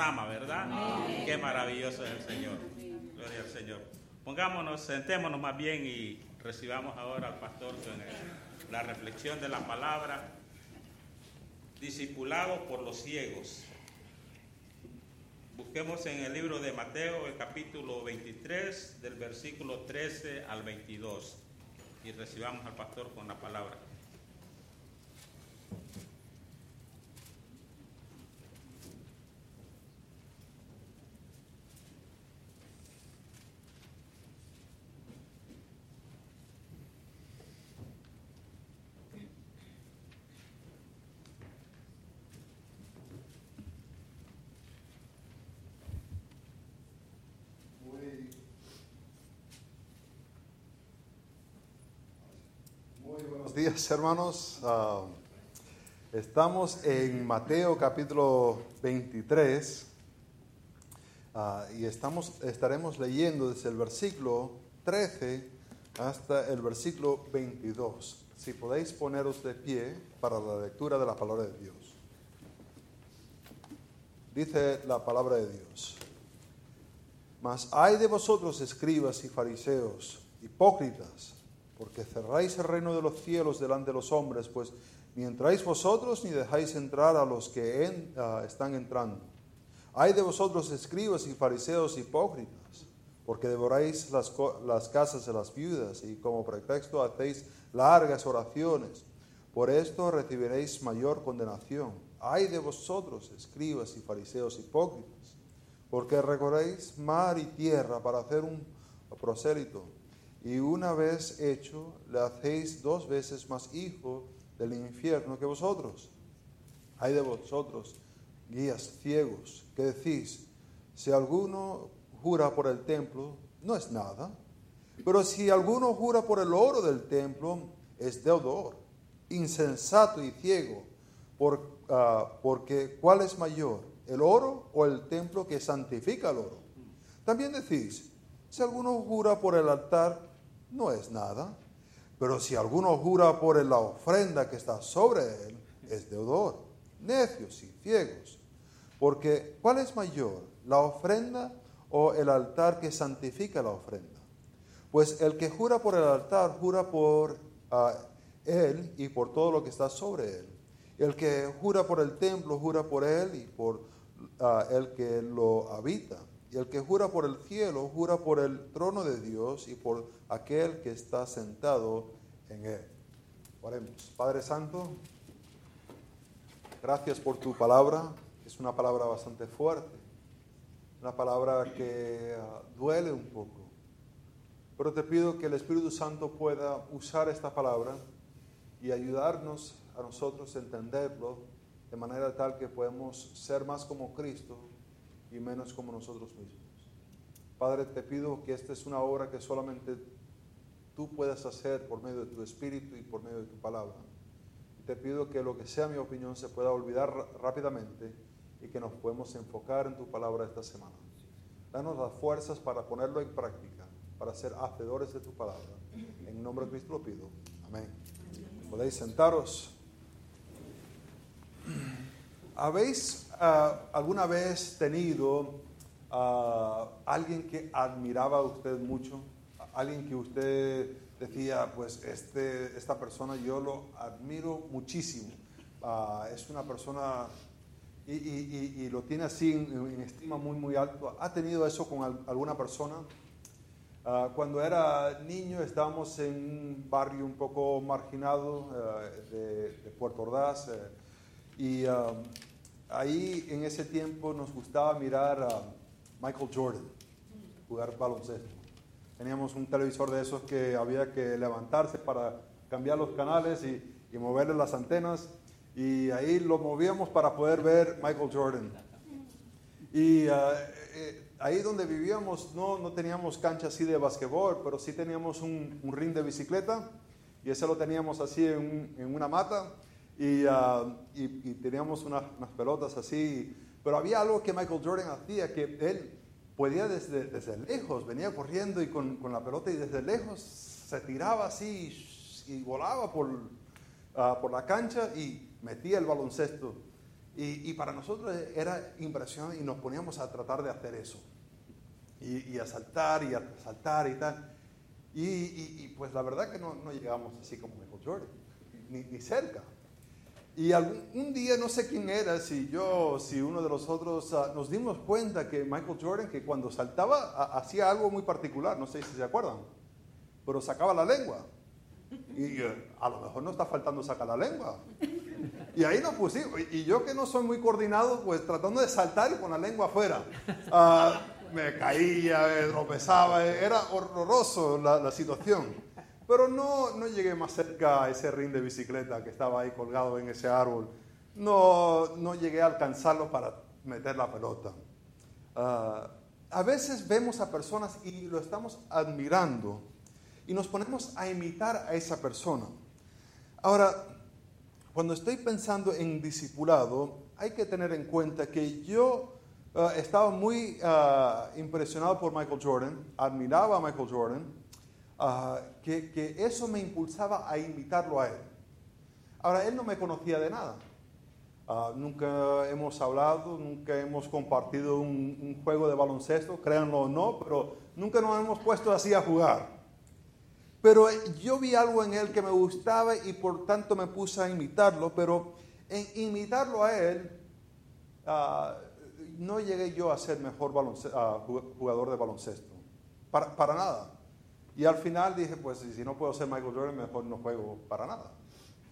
ama, ¿verdad? Qué maravilloso es el Señor. Gloria al Señor. Pongámonos, sentémonos más bien y recibamos ahora al pastor con la reflexión de la palabra. Discipulado por los ciegos. Busquemos en el libro de Mateo, el capítulo 23, del versículo 13 al 22. Y recibamos al pastor con la palabra. Días, hermanos. Ah, estamos en Mateo capítulo 23 ah, y estaremos leyendo desde el versículo 13 hasta el versículo 22. Si podéis poneros de pie para la lectura de la palabra de Dios. Dice la palabra de Dios. Mas hay de vosotros, escribas y fariseos, hipócritas, porque cerráis el reino de los cielos delante de los hombres, pues ni entráis vosotros ni dejáis entrar a los que están entrando. Hay de vosotros escribas y fariseos hipócritas, porque devoráis las, las casas de las viudas y como pretexto hacéis largas oraciones. Por esto recibiréis mayor condenación. Hay de vosotros escribas y fariseos hipócritas, porque recorréis mar y tierra para hacer un prosélito y una vez hecho, le hacéis dos veces más hijo del infierno que vosotros. Hay de vosotros, guías ciegos, que decís, si alguno jura por el templo, no es nada. Pero si alguno jura por el oro del templo, es deudor, insensato y ciego. Ah, porque ¿cuál es mayor, el oro o el templo que santifica el oro? También decís, si alguno jura por el altar, no es nada. Pero si alguno jura por la ofrenda que está sobre él, es deudor. Necios y ciegos. Porque, ¿cuál es mayor? ¿La ofrenda o el altar que santifica la ofrenda? Pues el que jura por el altar, jura por él y por todo lo que está sobre él. El que jura por el templo, jura por él y por el que lo habita. Y el que jura por el cielo, jura por el trono de Dios y por aquel que está sentado en él. Oremos. Padre Santo, gracias por tu palabra. Es una palabra bastante fuerte, una palabra que ah, duele un poco. Pero te pido que el Espíritu Santo pueda usar esta palabra y ayudarnos a nosotros a entenderlo de manera tal que podemos ser más como Cristo y menos como nosotros mismos. Padre, te pido que esta es una obra que solamente tú puedas hacer por medio de tu espíritu y por medio de tu palabra. te pido que lo que sea mi opinión se pueda olvidar rápidamente y que nos podemos enfocar en tu palabra esta semana. Danos las fuerzas para ponerlo en práctica, para ser hacedores de tu palabra. En nombre de Cristo lo pido. Amén. Podéis sentaros. ¿Habéis Ah, alguna vez tenido ah, alguien que admiraba a usted mucho? Alguien que usted decía, pues este, esta persona yo lo admiro muchísimo. Ah, es una persona y, lo tiene así en, estima muy, muy alto. ¿Ha tenido eso con alguna persona? cuando era niño estábamos en un barrio un poco marginado de, Puerto Ordaz eh, y ahí en ese tiempo nos gustaba mirar a Michael Jordan jugar baloncesto. Teníamos un televisor de esos que había que levantarse para cambiar los canales y, moverle las antenas. Y ahí lo movíamos para poder ver Michael Jordan. Y eh, ahí donde vivíamos no, no teníamos cancha así de basquetbol, pero sí teníamos un, ring de bicicleta. Y ese lo teníamos así en una mata Ah, y, teníamos unas, pelotas así. Pero había algo que Michael Jordan hacía, que él podía desde, desde lejos, venía corriendo y con, con, la pelota y desde lejos se tiraba así y, volaba por, ah, por la cancha y metía el baloncesto. Y, para nosotros era impresionante y nos poníamos a tratar de hacer eso. Y, a saltar y a saltar y tal. Y, pues la verdad que no, no llegamos así como Michael Jordan, ni, ni cerca. Y algún, un día, no sé quién era, si yo, si uno de los otros, ah, nos dimos cuenta que Michael Jordan, que cuando saltaba, hacía algo muy particular, no sé si se acuerdan, pero sacaba la lengua. Y eh, a lo mejor no está faltando sacar la lengua. Y ahí nos pusimos. Y yo que no soy muy coordinado, pues tratando de saltar con la lengua afuera. Ah, me caía, me tropezaba, era horroroso la, la situación. Pero no, no llegué más cerca a ese ring de bicicleta que estaba ahí colgado en ese árbol. No, no llegué a alcanzarlo para meter la pelota. Ah, a veces vemos a personas y lo estamos admirando y nos ponemos a imitar a esa persona. Ahora, cuando estoy pensando en discipulado, hay que tener en cuenta que yo ah, estaba muy ah, impresionado por Michael Jordan, admiraba a Michael Jordan, Ah, que, eso me impulsaba a invitarlo a él. Ahora, él no me conocía de nada. Ah, nunca hemos hablado, nunca hemos compartido un, juego de baloncesto, créanlo o no, pero nunca nos hemos puesto así a jugar. Pero yo vi algo en él que me gustaba y por tanto me puse a imitarlo, pero en imitarlo a él, ah, no llegué yo a ser mejor jugador de baloncesto. para nada. Y al final dije, pues si no puedo ser Michael Jordan, mejor no juego para nada.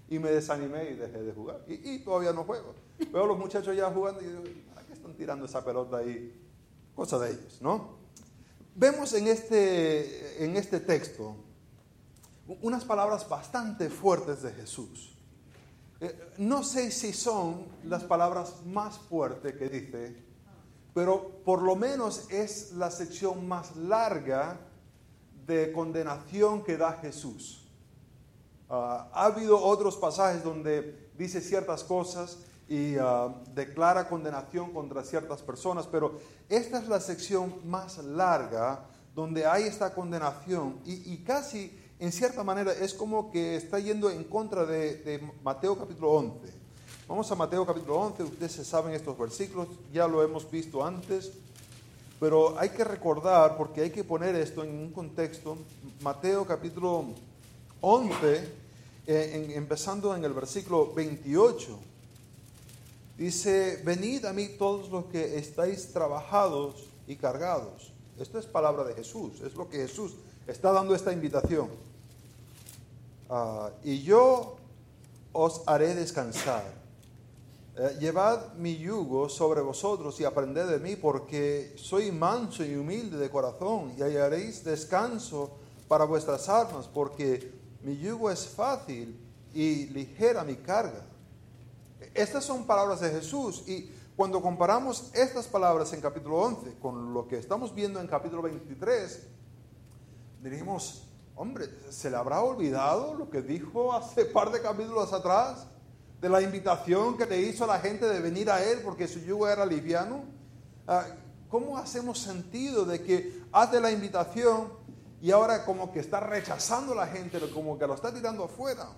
Y me desanimé y dejé de jugar. Y, todavía no juego. Veo a los muchachos ya jugando y digo, ¿a qué están tirando esa pelota ahí? Cosa de ellos, ¿no? Vemos en este, en este texto unas palabras bastante fuertes de Jesús. Eh, no sé si son las palabras más fuertes que dice, pero por lo menos es la sección más larga de condenación que da Jesús. Ah, ha habido otros pasajes donde dice ciertas cosas y ah, declara condenación contra ciertas personas, pero esta es la sección más larga donde hay esta condenación y, casi en cierta manera es como que está yendo en contra de, de Mateo capítulo 11. Vamos a Mateo capítulo 11, ustedes se saben estos versículos, ya lo hemos visto antes. Pero hay que recordar, porque hay que poner esto en un contexto, Mateo capítulo 11, eh, empezando en el versículo 28, dice, venid a mí todos los que estáis trabajados y cargados. Esto es palabra de Jesús, es lo que Jesús está dando esta invitación. Ah, y yo os haré descansar. Eh, llevad mi yugo sobre vosotros y aprended de mí, porque soy manso y humilde de corazón, y hallaréis descanso para vuestras almas, porque mi yugo es fácil y ligera mi carga. Estas son palabras de Jesús, y cuando comparamos estas palabras en capítulo 11 con lo que estamos viendo en capítulo 23, diríamos, hombre, ¿se le habrá olvidado lo que dijo hace par de capítulos atrás? De la invitación que le hizo a la gente de venir a Él porque su yugo era liviano? Ah, ¿Cómo hacemos sentido de que hace la invitación y ahora como que está rechazando a la gente, como que lo está tirando afuera?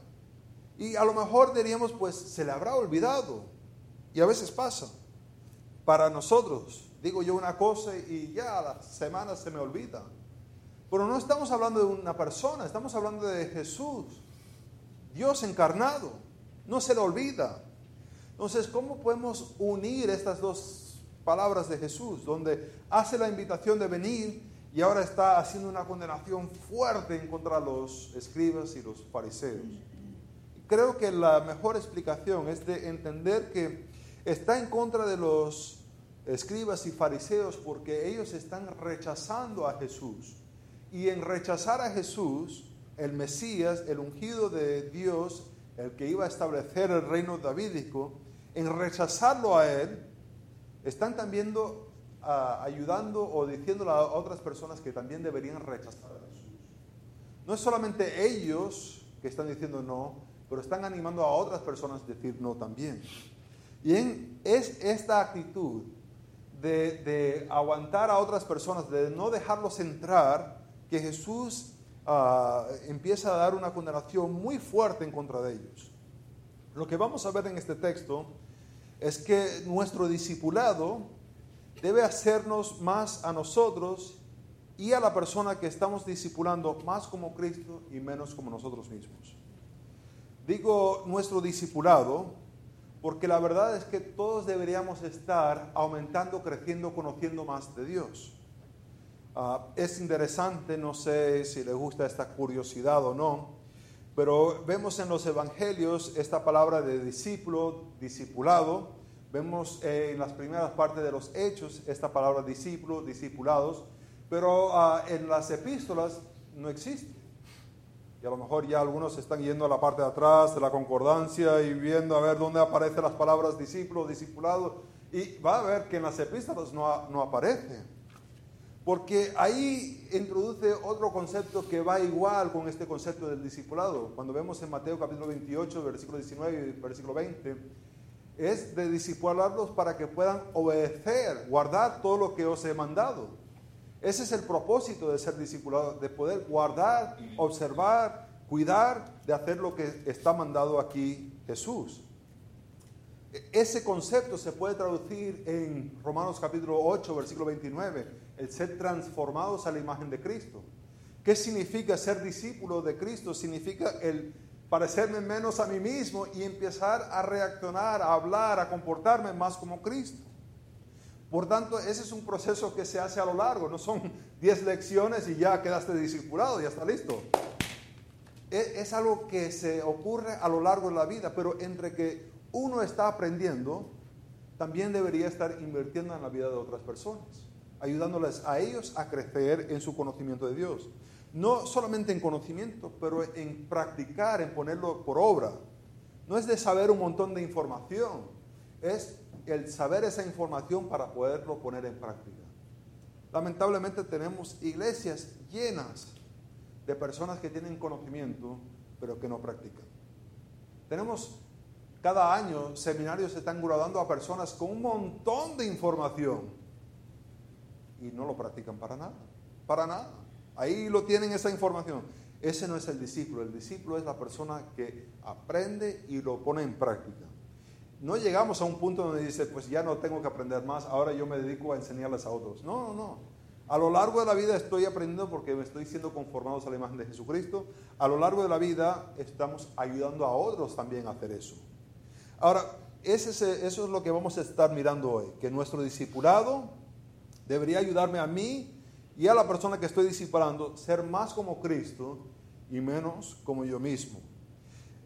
Y a lo mejor diríamos, pues se le habrá olvidado. Y a veces pasa. Para nosotros, digo yo una cosa y ya a la semana se me olvida. Pero no estamos hablando de una persona, estamos hablando de Jesús, Dios encarnado no se le olvida. Entonces, ¿cómo podemos unir estas dos palabras de Jesús, donde hace la invitación de venir y ahora está haciendo una condenación fuerte en contra de los escribas y los fariseos? Creo que la mejor explicación es de entender que está en contra de los escribas y fariseos porque ellos están rechazando a Jesús. Y en rechazar a Jesús, el Mesías, el ungido de Dios, el que iba a establecer el reino davídico, en rechazarlo a él, están también ah, ayudando o diciendo a otras personas que también deberían rechazar a Jesús. No es solamente ellos que están diciendo no, pero están animando a otras personas a decir no también. Y es esta actitud de, aguantar a otras personas, de no dejarlos entrar, que Jesús Ah, empieza a dar una condenación muy fuerte en contra de ellos. Lo que vamos a ver en este texto es que nuestro discipulado debe hacernos más a nosotros y a la persona que estamos discipulando más como Cristo y menos como nosotros mismos. Digo nuestro discipulado porque la verdad es que todos deberíamos estar aumentando, creciendo, conociendo más de Dios. Ah, es interesante, no sé si le gusta esta curiosidad o no, pero vemos en los evangelios esta palabra de discípulo, discipulado. Vemos en las primeras partes de los hechos esta palabra discípulo, discipulados, pero ah, en las epístolas no existe. Y a lo mejor ya algunos están yendo a la parte de atrás de la concordancia y viendo a ver dónde aparecen las palabras discípulo, discipulado. Y va a ver que en las epístolas no, no aparece. Porque ahí introduce otro concepto que va igual con este concepto del discipulado. Cuando vemos en Mateo capítulo 28, versículo 19 y versículo 20, es de discipularlos para que puedan obedecer, guardar todo lo que os he mandado. Ese es el propósito de ser discipulado, de poder guardar, observar, cuidar, de hacer lo que está mandado aquí Jesús. E-, ese concepto se puede traducir en Romanos capítulo 8, versículo 29, el ser transformados a la imagen de Cristo. ¿Qué significa ser discípulo de Cristo? Significa el parecerme menos a mí mismo y empezar a reaccionar, a hablar, a comportarme más como Cristo. Por tanto, ese es un proceso que se hace a lo largo, no son 10 lecciones y ya quedaste discipulado, ya está listo. Es, es, algo que se ocurre a lo largo de la vida, pero entre que uno está aprendiendo, también debería estar invirtiendo en la vida de otras personas, ayudándoles a ellos a crecer en su conocimiento de Dios. No solamente en conocimiento, pero en practicar, en ponerlo por obra. No es de saber un montón de información, es el saber esa información para poderlo poner en práctica. Lamentablemente tenemos iglesias llenas de personas que tienen conocimiento, pero que no practican. Tenemos cada año seminarios se están graduando a personas con un montón de información y no lo practican para nada, para nada. Ahí lo tienen esa información. Ese no es el discípulo, el discípulo es la persona que aprende y lo pone en práctica no llegamos a un punto donde dice, pues ya no tengo que aprender más, ahora yo me dedico a enseñarles a otros. No, no, no. A lo largo de la vida estoy aprendiendo porque me estoy siendo conformados a la imagen de Jesucristo. A lo largo de la vida estamos ayudando a otros también a hacer eso. Ahora, eso es lo que vamos a estar mirando hoy, que nuestro discipulado debería ayudarme a mí y a la persona que estoy discipulando ser más como Cristo y menos como yo mismo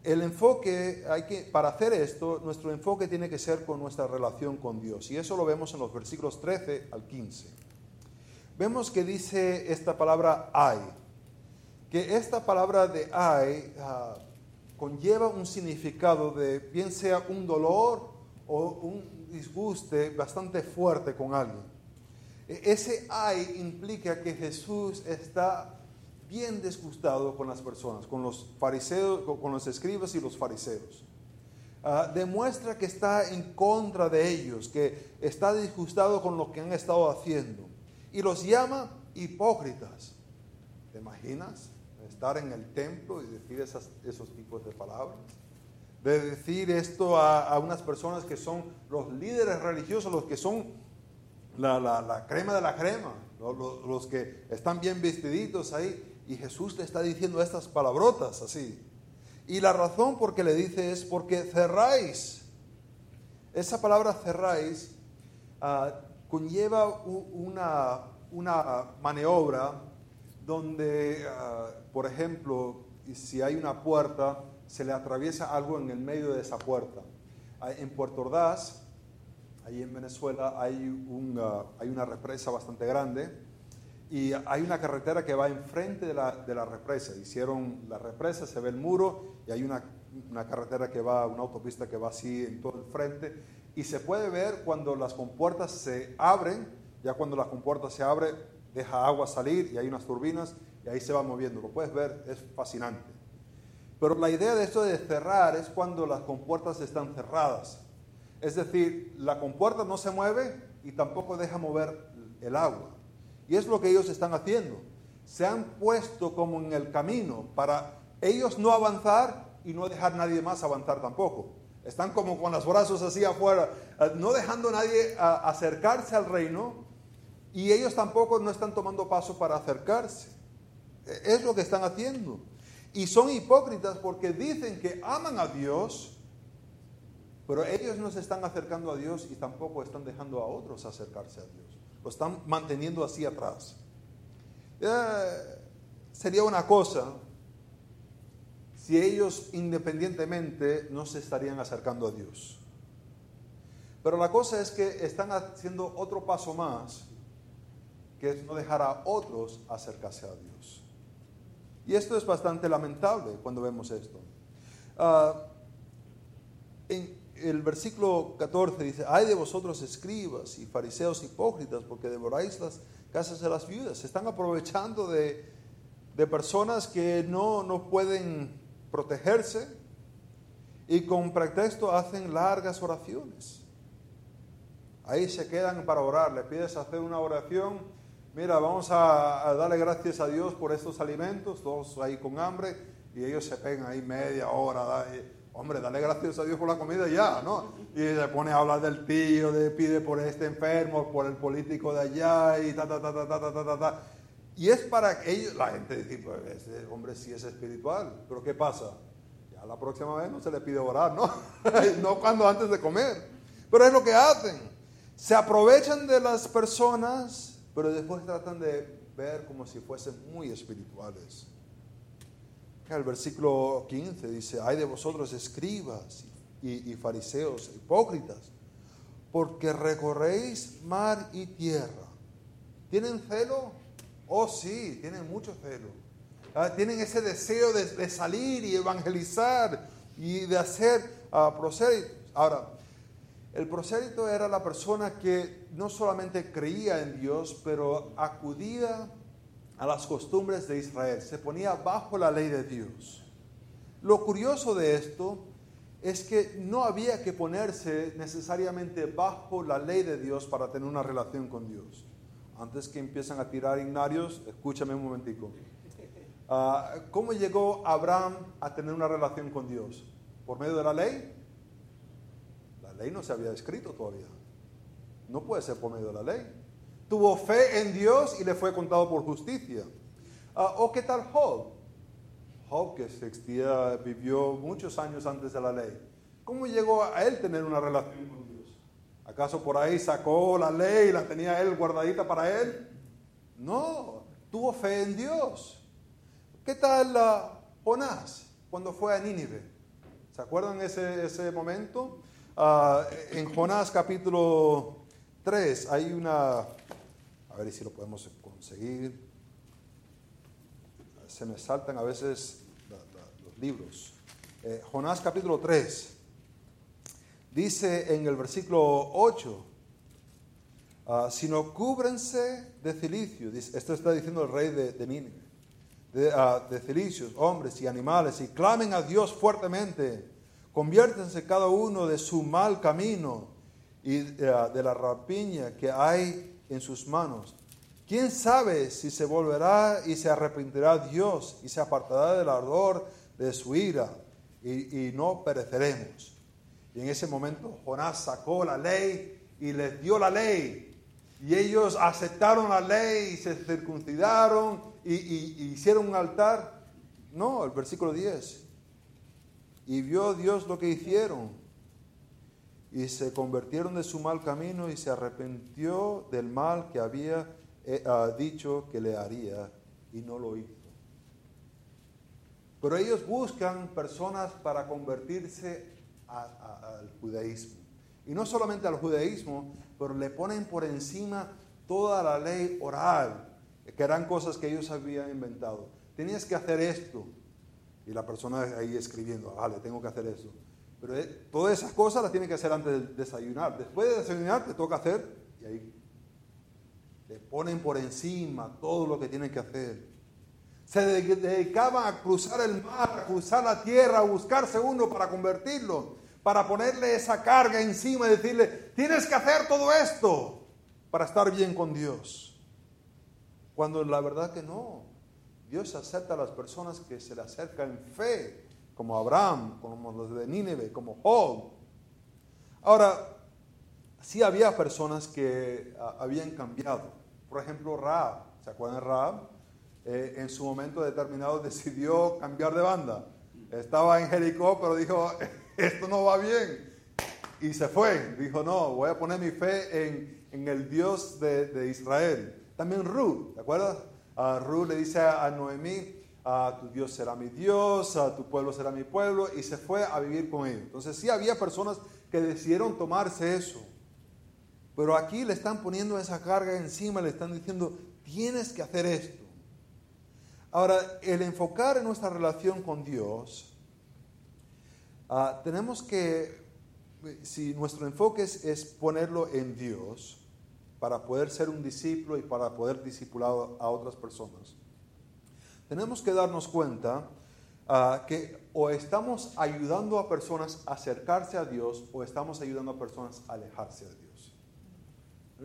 el enfoque, hay que, para hacer esto, nuestro enfoque tiene que ser con nuestra relación con Dios. Y eso lo vemos en los versículos 13 al 15. Vemos que dice esta palabra hay, que esta palabra de hay ah, conlleva un significado de bien sea un dolor o un disguste bastante fuerte con alguien. E, ese hay implica que Jesús está bien disgustado con las personas, con los fariseos, con los escribas y los fariseos. Ah, demuestra que está en contra de ellos, que está disgustado con lo que han estado haciendo. Y los llama hipócritas. ¿Te imaginas estar en el templo y decir esos tipos de palabras? De decir esto a, unas personas que son los líderes religiosos, los que son la, crema de la crema, los, los que están bien vestiditos ahí y Jesús le está diciendo estas palabrotas así. Y la razón por qué le dice es porque cerráis. Esa palabra cerráis ah, conlleva una, una, maniobra donde, ah, por ejemplo, si hay una puerta, se le atraviesa algo en el medio de esa puerta. Ah, en Puerto Ordaz, ahí en Venezuela, hay, hay una represa bastante grande y hay una carretera que va enfrente de la, de la represa. Hicieron la represa, se ve el muro y hay una, una, carretera que va, una autopista que va así en todo el frente. Y se puede ver cuando las compuertas se abren, ya cuando las compuertas se abren, deja agua salir y hay unas turbinas y ahí se va moviendo. Lo puedes ver, es fascinante. Pero la idea de esto de cerrar es cuando las compuertas están cerradas. Es decir, la compuerta no se mueve y tampoco deja mover el agua. Y es lo que ellos están haciendo. Se han puesto como en el camino para ellos no avanzar y no dejar nadie más avanzar tampoco. Están como con los brazos así afuera, eh, no dejando a nadie acercarse al reino y ellos tampoco no están tomando paso para acercarse. E, es lo que están haciendo. Y son hipócritas porque dicen que aman a Dios, pero ellos no se están acercando a Dios y tampoco están dejando a otros acercarse a Dios. Lo están manteniendo así atrás. Sería una cosa si ellos independientemente no se estarían acercando a Dios. Pero la cosa es que están haciendo otro paso más, que es no dejar a otros acercarse a Dios. Y esto es bastante lamentable cuando vemos esto. Ah, en el versículo 14 dice, ay de vosotros escribas y fariseos hipócritas, porque devoráis las casas de las viudas. Se están aprovechando de, de personas que no, no pueden protegerse y con pretexto hacen largas oraciones. Ahí se quedan para orar, le pides hacer una oración, mira, vamos a, darle gracias a Dios por estos alimentos, todos ahí con hambre, y ellos se pegan ahí media hora, hombre, dale gracias a Dios por la comida ya, ¿no? Y se pone a hablar del tío, de, pide por este enfermo, por el político de allá, y ta, ta, ta, ta, ta, ta, ta, ta. Y es para que ellos, la gente dice, pues ese hombre sí es espiritual, pero ¿qué pasa? Ya la próxima vez no se le pide orar, ¿no? no cuando antes de comer. Pero es lo que hacen. Se aprovechan de las personas, pero después tratan de ver como si fuesen muy espirituales. El versículo 15 dice, hay de vosotros escribas y, fariseos, hipócritas, porque recorréis mar y tierra. ¿Tienen celo? Oh, sí, tienen mucho celo. Ah, tienen ese deseo de, salir y evangelizar y de hacer uh, Ahora, el prosélito era la persona que no solamente creía en Dios, pero acudía a las costumbres de Israel, se ponía bajo la ley de Dios. Lo curioso de esto es que no había que ponerse necesariamente bajo la ley de Dios para tener una relación con Dios antes que empiezan a tirar ignarios, escúchame un momentico. Ah, ¿Cómo llegó Abraham a tener una relación con Dios? ¿Por medio de la ley? La ley no se había escrito todavía. No puede ser por medio de la ley. Tuvo fe en Dios y le fue contado por justicia. Ah, ¿O qué tal Job? Job, que existía, vivió muchos años antes de la ley. ¿Cómo llegó a él tener una relación con Dios? ¿Acaso por ahí sacó la ley y la tenía él guardadita para él? No, tuvo fe en Dios. ¿Qué tal Jonás cuando fue a Nínive? ¿Se acuerdan ese, ese momento? Ah, en Jonás capítulo 3 hay una, a ver si lo podemos conseguir. Se me saltan a veces los libros. Eh, Jonás capítulo 3. Dice en el versículo 8, ah, sino cúbrense de cilicios, esto está diciendo el rey de, de Nínive, de, uh, de cilicios, hombres y animales, y clamen a Dios fuertemente, conviértense cada uno de su mal camino y ah, de la rapiña que hay en sus manos. ¿Quién sabe si se volverá y se arrepentirá Dios y se apartará del ardor de su ira y, y no pereceremos? Y en ese momento Jonás sacó la ley y les dio la ley. Y ellos aceptaron la ley y se circuncidaron y, hicieron un altar. No, el versículo 10. Y vio Dios lo que hicieron. Y se convirtieron de su mal camino y se arrepintió del mal que había eh, ah, dicho que le haría y no lo hizo. Pero ellos buscan personas para convertirse al judaísmo. Y no solamente al judaísmo, pero le ponen por encima toda la ley oral, que eran cosas que ellos habían inventado. Tenías que hacer esto. Y la persona ahí escribiendo, vale, tengo que hacer eso. Pero eh, todas esas cosas las tiene que hacer antes de desayunar. Después de desayunar te toca hacer y ahí le ponen por encima todo lo que tienen que hacer. Se dedicaban a cruzar el mar, a cruzar la tierra, a buscarse uno para convertirlo para ponerle esa carga encima y decirle, tienes que hacer todo esto para estar bien con Dios. Cuando la verdad que no, Dios acepta a las personas que se le acercan en fe como Abraham, como los de Nínive, como Job. Ahora, sí había personas que ah, habían cambiado. Por ejemplo, Raab, ¿se acuerdan de Raab? Eh, en su momento determinado decidió cambiar de banda. Estaba en Jericó, pero dijo, esto no va bien. Y se fue. Dijo, no, voy a poner mi fe en, en el Dios de, de, Israel. También Ruth, ¿te acuerdas? Uh, Ruth le dice a Noemí, uh, tu Dios será mi Dios, uh, tu pueblo será mi pueblo, y se fue a vivir con ellos. Entonces sí había personas que decidieron tomarse eso. Pero aquí le están poniendo esa carga encima, le están diciendo, tienes que hacer esto. Ahora, el enfocar en nuestra relación con Dios, uh, tenemos que, si nuestro enfoque es, es, ponerlo en Dios, para poder ser un discípulo y para poder discipular a otras personas, tenemos que darnos cuenta uh, que o estamos ayudando a personas a acercarse a Dios o estamos ayudando a personas a alejarse de Dios.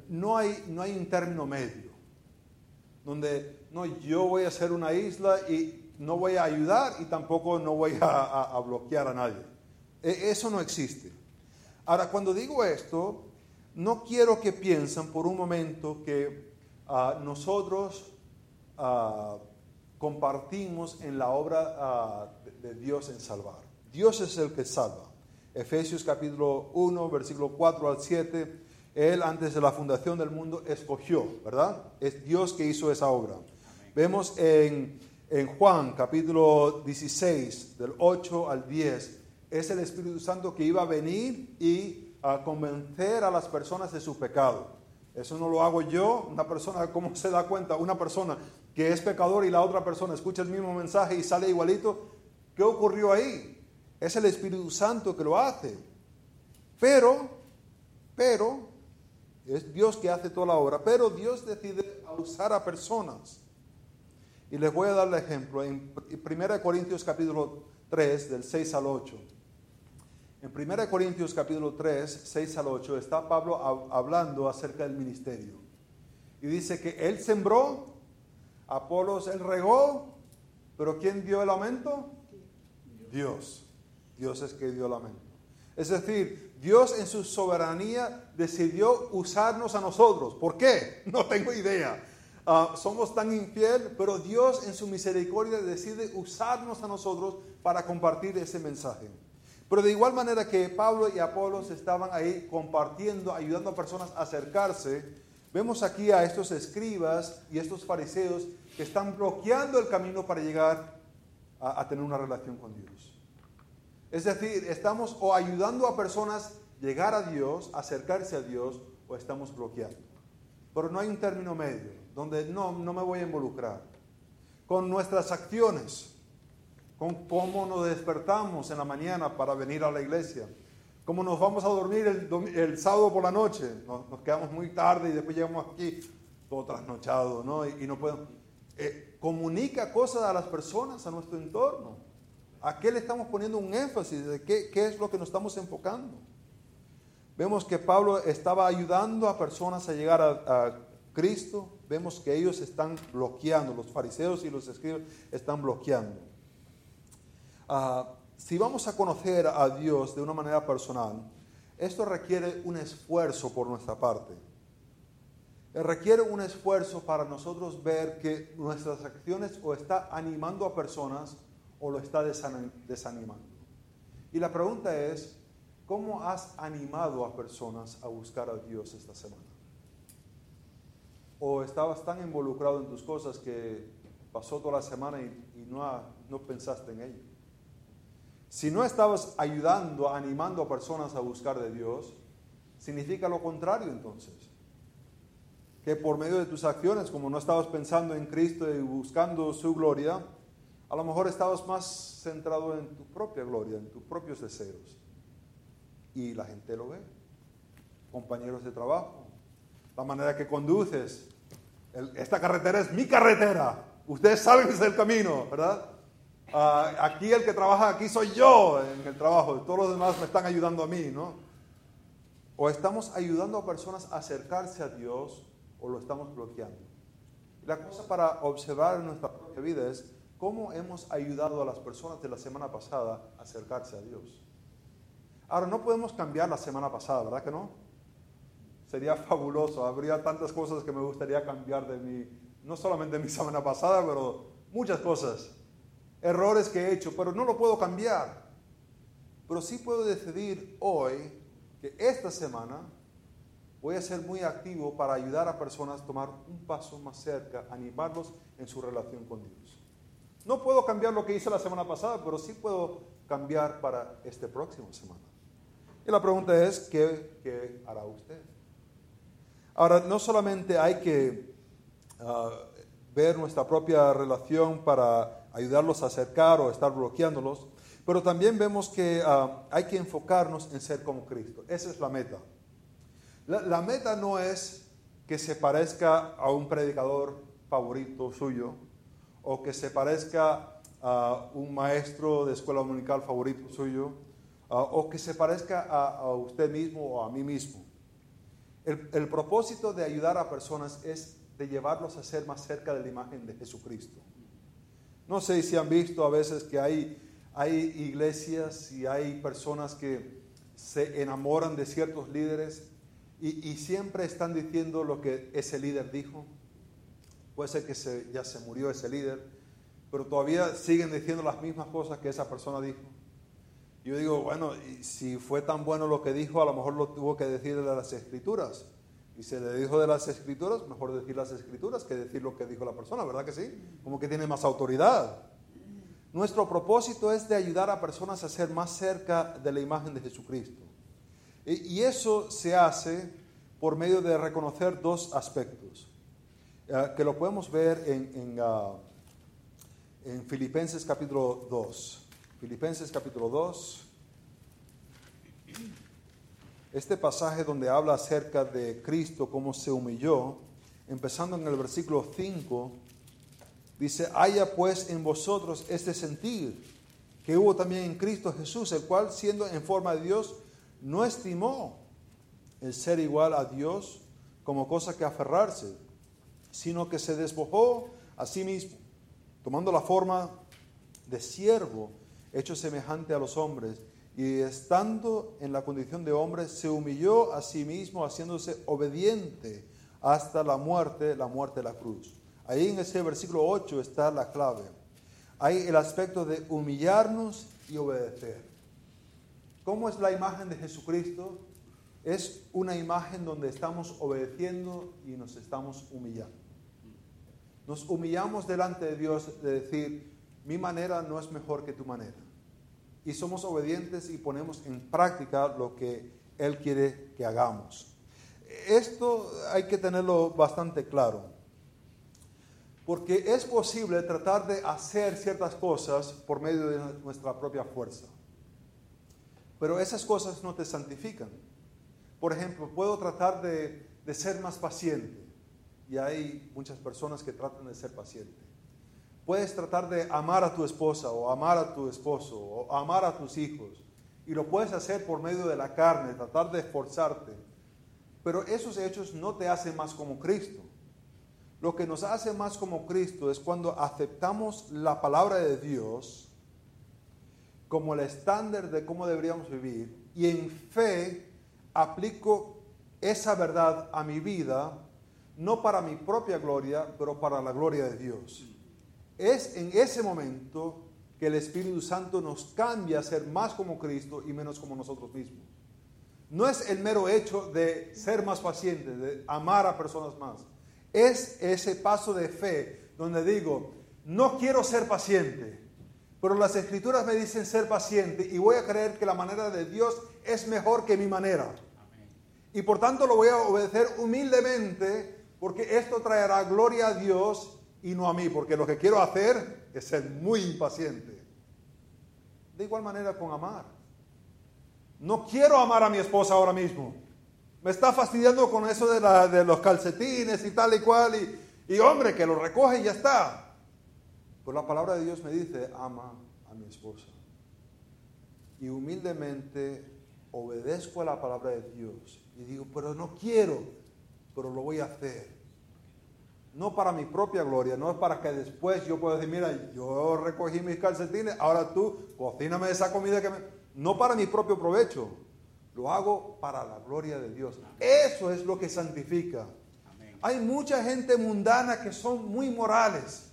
No hay, no hay un término medio donde no, yo voy a hacer una isla y no voy a ayudar y tampoco no voy a, a, a bloquear a nadie. E, eso no existe. Ahora, cuando digo esto, no quiero que piensen por un momento que uh, nosotros uh, compartimos en la obra uh, de, Dios en salvar. Dios es el que salva. Efesios capítulo 1, versículo 4 al 7 él antes de la fundación del mundo escogió, ¿verdad? Es Dios que hizo esa obra. Amén. Vemos en, en, Juan capítulo 16, del 8 al 10, es el Espíritu Santo que iba a venir y a convencer a las personas de su pecado. Eso no lo hago yo, una persona, ¿cómo se da cuenta? Una persona que es pecador y la otra persona escucha el mismo mensaje y sale igualito. ¿Qué ocurrió ahí? Es el Espíritu Santo que lo hace. Pero, pero, es Dios que hace toda la obra, pero Dios decide usar a personas. Y les voy a dar el ejemplo en 1 Corintios capítulo 3, del 6 al 8. En 1 Corintios capítulo 3, 6 al 8, está Pablo hablando acerca del ministerio. Y dice que él sembró, Apolos él regó, pero ¿quién dio el aumento? Dios. Dios es que dio el aumento. Es decir, Dios en su soberanía decidió usarnos a nosotros. ¿Por qué? No tengo idea. Uh, somos tan infiel, pero Dios en su misericordia decide usarnos a nosotros para compartir ese mensaje. Pero de igual manera que Pablo y Apolos estaban ahí compartiendo, ayudando a personas a acercarse, vemos aquí a estos escribas y estos fariseos que están bloqueando el camino para llegar a, a tener una relación con Dios. Es decir, estamos o ayudando a personas llegar a Dios, acercarse a Dios, o estamos bloqueando. Pero no hay un término medio, donde no, no me voy a involucrar. Con nuestras acciones, con cómo nos despertamos en la mañana para venir a la iglesia, cómo nos vamos a dormir el, sábado por la noche, nos, quedamos muy tarde y después llegamos aquí todo trasnochado, ¿no? Y, no podemos... Eh, comunica cosas a las personas, a nuestro entorno. ¿A qué le estamos poniendo un énfasis? ¿De qué, es lo que nos estamos enfocando? Vemos que Pablo estaba ayudando a personas a llegar a, a Cristo. Vemos que ellos están bloqueando, los fariseos y los escribas están bloqueando. Uh, si vamos a conocer a Dios de una manera personal, esto requiere un esfuerzo por nuestra parte. Requiere un esfuerzo para nosotros ver que nuestras acciones o está animando a personas o lo está desanimando. Y la pregunta es, ¿cómo has animado a personas a buscar a Dios esta semana? ¿O estabas tan involucrado en tus cosas que pasó toda la semana y, y no, no pensaste en ello? Si no estabas ayudando, animando a personas a buscar de Dios, significa lo contrario entonces. Que por medio de tus acciones, como no estabas pensando en Cristo y buscando su gloria, a lo mejor estabas más centrado en tu propia gloria, en tus propios deseos. Y la gente lo ve. Compañeros de trabajo, la manera que conduces. Esta carretera es mi carretera. Ustedes salen del camino, ¿verdad? Uh, aquí el que trabaja aquí soy yo en el trabajo. Todos los demás me están ayudando a mí, ¿no? O estamos ayudando a personas a acercarse a Dios o lo estamos bloqueando. La cosa para observar en nuestra propia vida es cómo hemos ayudado a las personas de la semana pasada a acercarse a Dios. Ahora, no podemos cambiar la semana pasada, ¿verdad que no? Sería fabuloso, habría tantas cosas que me gustaría cambiar de mi, no solamente de mi semana pasada, pero muchas cosas, errores que he hecho, pero no lo puedo cambiar. Pero sí puedo decidir hoy que esta semana voy a ser muy activo para ayudar a personas a tomar un paso más cerca, animarlos en su relación con Dios. No puedo cambiar lo que hice la semana pasada, pero sí puedo cambiar para este próximo semana. Y la pregunta es, ¿qué, hará usted? Ahora, no solamente hay que ah, ver nuestra propia relación para ayudarlos a acercar o estar bloqueándolos, pero también vemos que ah, hay que enfocarnos en ser como Cristo. Esa es la meta. La, meta no es que se parezca a un predicador favorito suyo o que se parezca a un maestro de escuela dominical favorito suyo Ah, o que se parezca a, usted mismo o a mí mismo. El, propósito de ayudar a personas es de llevarlos a ser más cerca de la imagen de Jesucristo. No sé si han visto a veces que hay, hay iglesias y hay personas que se enamoran de ciertos líderes y, y siempre están diciendo lo que ese líder dijo. Puede ser que se, ya se murió ese líder, pero todavía siguen diciendo las mismas cosas que esa persona dijo. Yo digo, bueno, si fue tan bueno lo que dijo, a lo mejor lo tuvo que decir de las escrituras. Y se le dijo de las escrituras, mejor decir las escrituras que decir lo que dijo la persona, ¿verdad que sí? Como que tiene más autoridad. Nuestro propósito es de ayudar a personas a ser más cerca de la imagen de Jesucristo. Y eso se hace por medio de reconocer dos aspectos, eh, que lo podemos ver en, en, ah, en Filipenses capítulo 2. Filipenses capítulo 2. Este pasaje donde habla acerca de Cristo, cómo se humilló, empezando en el versículo 5, dice, haya pues en vosotros este sentir que hubo también en Cristo Jesús, el cual siendo en forma de Dios, no estimó el ser igual a Dios como cosa que aferrarse, sino que se despojó a sí mismo, tomando la forma de siervo hecho semejante a los hombres, y estando en la condición de hombre, se humilló a sí mismo, haciéndose obediente hasta la muerte, la muerte de la cruz. Ahí en ese versículo 8 está la clave. Hay el aspecto de humillarnos y obedecer. ¿Cómo es la imagen de Jesucristo? Es una imagen donde estamos obedeciendo y nos estamos humillando. Nos humillamos delante de Dios de decir, mi manera no es mejor que tu manera. Y somos obedientes y ponemos en práctica lo que Él quiere que hagamos. Esto hay que tenerlo bastante claro. Porque es posible tratar de hacer ciertas cosas por medio de nuestra propia fuerza. Pero esas cosas no te santifican. Por ejemplo, puedo tratar de, de ser más paciente. Y hay muchas personas que tratan de ser pacientes. Puedes tratar de amar a tu esposa o amar a tu esposo o amar a tus hijos. Y lo puedes hacer por medio de la carne, tratar de esforzarte. Pero esos hechos no te hacen más como Cristo. Lo que nos hace más como Cristo es cuando aceptamos la palabra de Dios como el estándar de cómo deberíamos vivir y en fe aplico esa verdad a mi vida, no para mi propia gloria, pero para la gloria de Dios. Es en ese momento que el Espíritu Santo nos cambia a ser más como Cristo y menos como nosotros mismos. No es el mero hecho de ser más paciente, de amar a personas más. Es ese paso de fe donde digo, no quiero ser paciente, pero las escrituras me dicen ser paciente y voy a creer que la manera de Dios es mejor que mi manera. Y por tanto lo voy a obedecer humildemente porque esto traerá gloria a Dios y no a mí, porque lo que quiero hacer es ser muy impaciente. De igual manera con amar. No quiero amar a mi esposa ahora mismo. Me está fastidiando con eso de, los calcetines y tal y cual. Y, y hombre, que lo recoge y ya está. Pues la palabra de Dios me dice, ama a mi esposa. Y humildemente obedezco a la palabra de Dios. Y digo, pero no quiero, pero lo voy a hacer no para mi propia gloria, no es para que después yo pueda decir, mira, yo recogí mis calcetines, ahora tú cocíname esa comida que me... No para mi propio provecho, lo hago para la gloria de Dios. Eso es lo que santifica. Hay mucha gente mundana que son muy morales,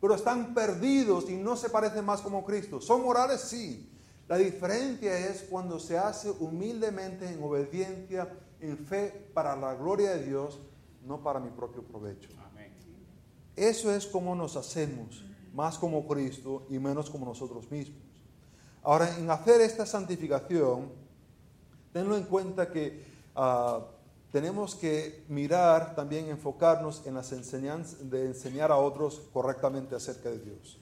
pero están perdidos y no se parecen más como Cristo. ¿Son morales? Sí. La diferencia es cuando se hace humildemente en obediencia, en fe, para la gloria de Dios, no para mi propio provecho. Eso es como nos hacemos, más como Cristo y menos como nosotros mismos. Ahora, en hacer esta santificación, tenlo en cuenta que ah, tenemos que mirar, también enfocarnos en las enseñanzas, de enseñar a otros correctamente acerca de Dios.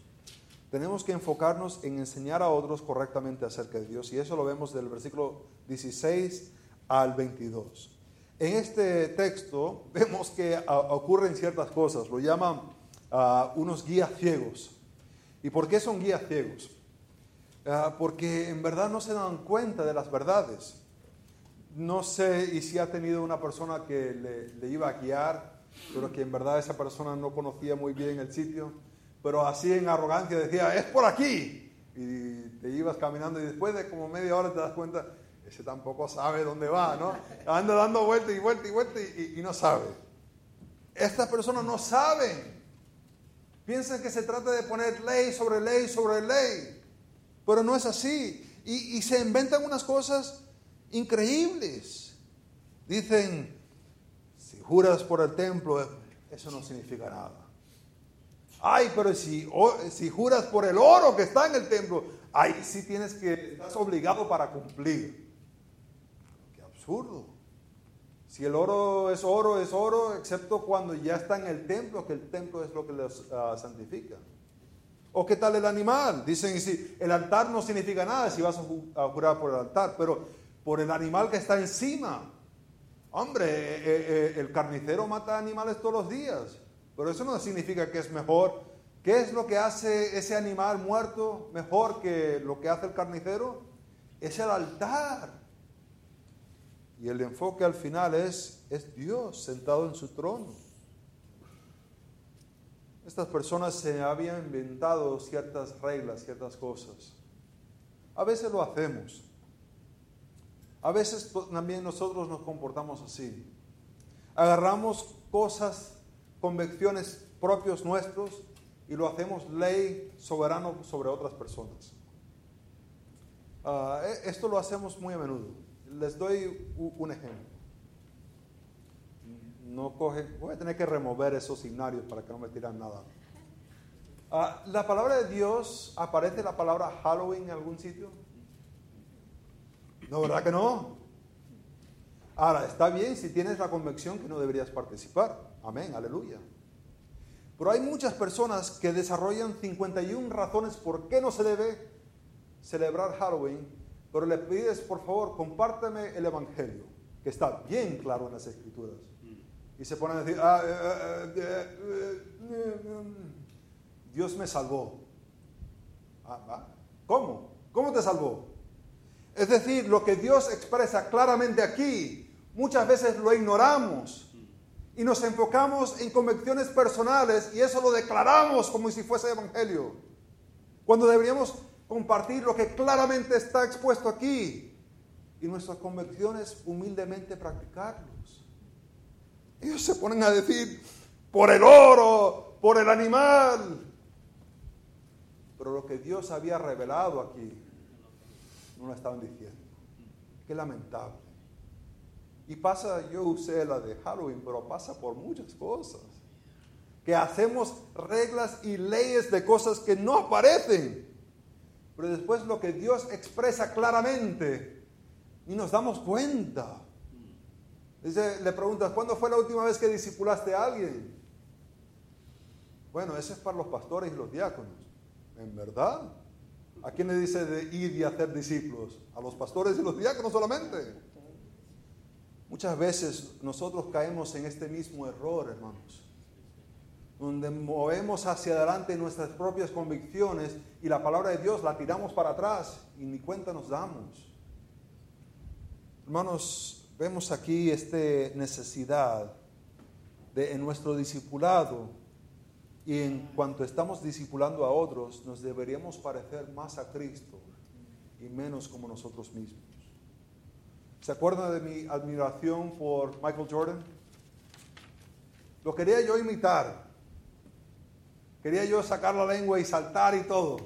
Tenemos que enfocarnos en enseñar a otros correctamente acerca de Dios. Y eso lo vemos del versículo 16 al 22. En este texto vemos que ah, ocurren ciertas cosas. Lo llaman ah, unos guías ciegos. ¿Y por qué son guías ciegos? Ah, porque en verdad no se dan cuenta de las verdades. No sé y si ha tenido una persona que le, iba a guiar, pero que en verdad esa persona no conocía muy bien el sitio, pero así en arrogancia decía, es por aquí. Y te ibas caminando y después de como media hora te das cuenta, ese tampoco sabe dónde va, ¿no? Anda dando vueltas y vueltas y vueltas y, no sabe. Estas personas no saben. Piensan que se trata de poner ley sobre ley sobre ley, pero no es así. Y, y se inventan unas cosas increíbles. Dicen, si juras por el templo, eso no significa nada. Ay, pero si, si juras por el oro que está en el templo, ahí sí tienes que, estás obligado para cumplir. Absurdo. Si el oro es oro, es oro, excepto cuando ya está en el templo, que el templo es lo que los ah, santifica. ¿O qué tal el animal? Dicen, si el altar no significa nada si vas a jurar por el altar, pero por el animal que está encima. Hombre, eh, eh, eh, el carnicero mata animales todos los días, pero eso no significa que es mejor. ¿Qué es lo que hace ese animal muerto mejor que lo que hace el carnicero? Es el altar. Y el enfoque al final es, es Dios sentado en su trono. Estas personas se habían inventado ciertas reglas, ciertas cosas. A veces lo hacemos. A veces también nosotros nos comportamos así. Agarramos cosas, convicciones propios nuestros y lo hacemos ley soberano sobre otras personas. Ah, e, esto lo hacemos muy a menudo. Les doy un ejemplo. No coge, voy a tener que remover esos signarios para que no me tiran nada. Ah, la palabra de Dios, ¿aparece la palabra Halloween en algún sitio? No, ¿verdad que no? Ahora, está bien si tienes la convicción que no deberías participar. Amén, aleluya. Pero hay muchas personas que desarrollan 51 razones por qué no se debe celebrar Halloween, pero le pides, por favor, compárteme el Evangelio, que está bien claro en las Escrituras. Y se ponen a decir, ah, eh, eh, eh, Dios me salvó. Ah, ¿Cómo? ¿Cómo te salvó? Es decir, lo que Dios expresa claramente aquí, muchas veces lo ignoramos y nos enfocamos en convicciones personales y eso lo declaramos como si fuese evangelio. Cuando deberíamos compartir lo que claramente está expuesto aquí y nuestras convicciones humildemente practicarlos. Ellos se ponen a decir, por el oro, por el animal. Pero lo que Dios había revelado aquí no lo estaban diciendo. Qué lamentable. Y pasa, yo usé la de Halloween, pero pasa por muchas cosas. Que hacemos reglas y leyes de cosas que no aparecen. Pero después lo que Dios expresa claramente, y nos damos cuenta. Dice, le preguntas, ¿cuándo fue la última vez que discipulaste a alguien? Bueno, eso es para los pastores y los diáconos. ¿En verdad? ¿A quién le dice de ir y hacer discípulos? A los pastores y los diáconos solamente. Muchas veces nosotros caemos en este mismo error, hermanos, donde movemos hacia adelante nuestras propias convicciones y la palabra de Dios la tiramos para atrás y ni cuenta nos damos. Hermanos, vemos aquí esta necesidad de en nuestro discipulado y en cuanto estamos discipulando a otros, nos deberíamos parecer más a Cristo y menos como nosotros mismos. ¿Se acuerdan de mi admiración por Michael Jordan? Lo quería yo imitar. Quería yo sacar la lengua y saltar y todo.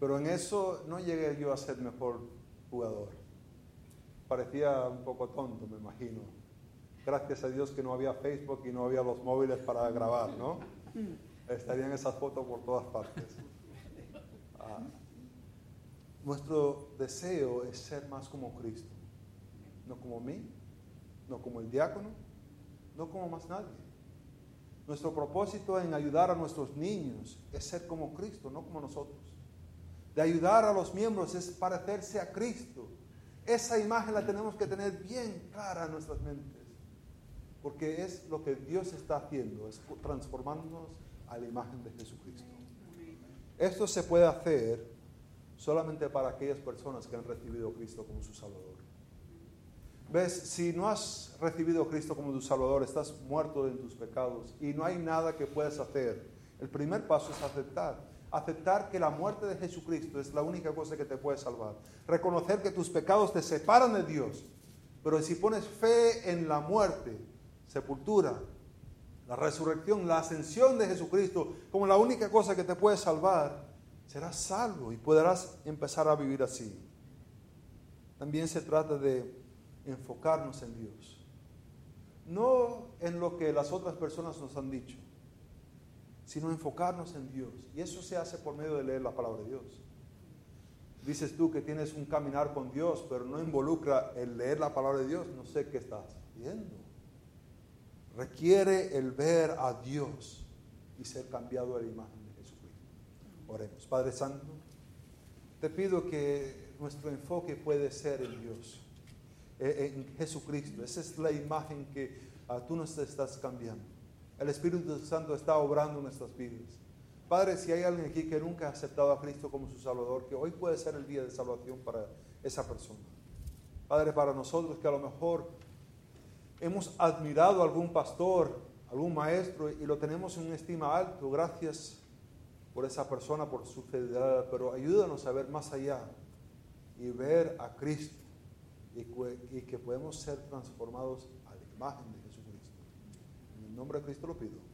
Pero en eso no llegué yo a ser mejor jugador. Parecía un poco tonto, me imagino. Gracias a Dios que no había Facebook y no había los móviles para grabar, ¿no? Estarían esas fotos por todas partes. Ah, nuestro deseo es ser más como Cristo. No como mí, no como el diácono, no como más nadie. Nuestro propósito en ayudar a nuestros niños es ser como Cristo, no como nosotros. De ayudar a los miembros es parecerse a Cristo. Esa imagen la tenemos que tener bien clara en nuestras mentes. Porque es lo que Dios está haciendo, es transformándonos a la imagen de Jesucristo. Esto se puede hacer solamente para aquellas personas que han recibido a Cristo como su Salvador. Ves, si no has recibido a Cristo como tu Salvador, estás muerto en tus pecados y no hay nada que puedas hacer. El primer paso es aceptar. Aceptar que la muerte de Jesucristo es la única cosa que te puede salvar. Reconocer que tus pecados te separan de Dios. Pero si pones fe en la muerte, sepultura, la resurrección, la ascensión de Jesucristo como la única cosa que te puede salvar, serás salvo y podrás empezar a vivir así. También se trata de enfocarnos en Dios. No en lo que las otras personas nos han dicho, sino enfocarnos en Dios. Y eso se hace por medio de leer la palabra de Dios. Dices tú que tienes un caminar con Dios, pero no involucra el leer la palabra de Dios, no sé qué estás viendo. Requiere el ver a Dios y ser cambiado a la imagen de Jesucristo. Oremos. Padre Santo, te pido que nuestro enfoque puede ser en Dios en Jesucristo. Esa es la imagen que ah, tú nos estás cambiando. El Espíritu Santo está obrando en nuestras vidas. Padre, si hay alguien aquí que nunca ha aceptado a Cristo como su Salvador, que hoy puede ser el día de salvación para esa persona. Padre, para nosotros que a lo mejor hemos admirado a algún pastor, algún maestro y lo tenemos en una estima alto, gracias por esa persona, por su fidelidad, pero ayúdanos a ver más allá y ver a Cristo y, que podemos ser transformados a la imagen de Jesucristo. En el nombre de Cristo lo pido.